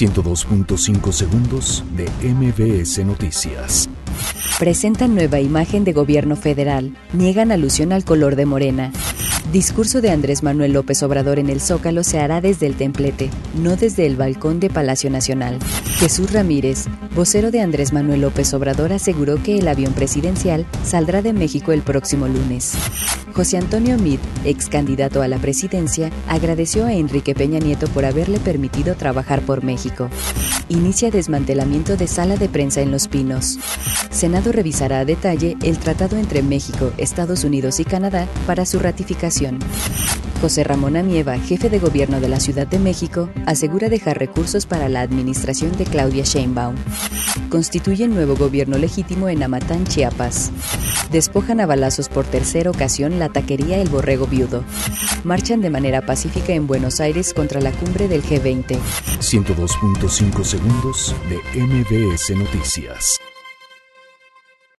102.5 segundos de MBS Noticias. Presentan nueva imagen de gobierno federal. Niegan alusión al color de Morena. Discurso de Andrés Manuel López Obrador en el Zócalo se hará desde el templete, no desde el balcón de Palacio Nacional. Jesús Ramírez, vocero de Andrés Manuel López Obrador, aseguró que el avión presidencial saldrá de México el próximo lunes. José Antonio Mid, ex candidato a la presidencia, agradeció a Enrique Peña Nieto por haberle permitido trabajar por México. Inicia desmantelamiento de sala de prensa en Los Pinos. Senado revisará a detalle el tratado entre México, Estados Unidos y Canadá para su ratificación. José Ramón Amieva, jefe de gobierno de la Ciudad de México, asegura dejar recursos para la administración de Claudia Sheinbaum. Constituyen nuevo gobierno legítimo en Amatán, Chiapas. Despojan a balazos por tercera ocasión la taquería El Borrego Viudo. Marchan de manera pacífica en Buenos Aires contra la cumbre del G20. 102.5 segundos de MBS Noticias.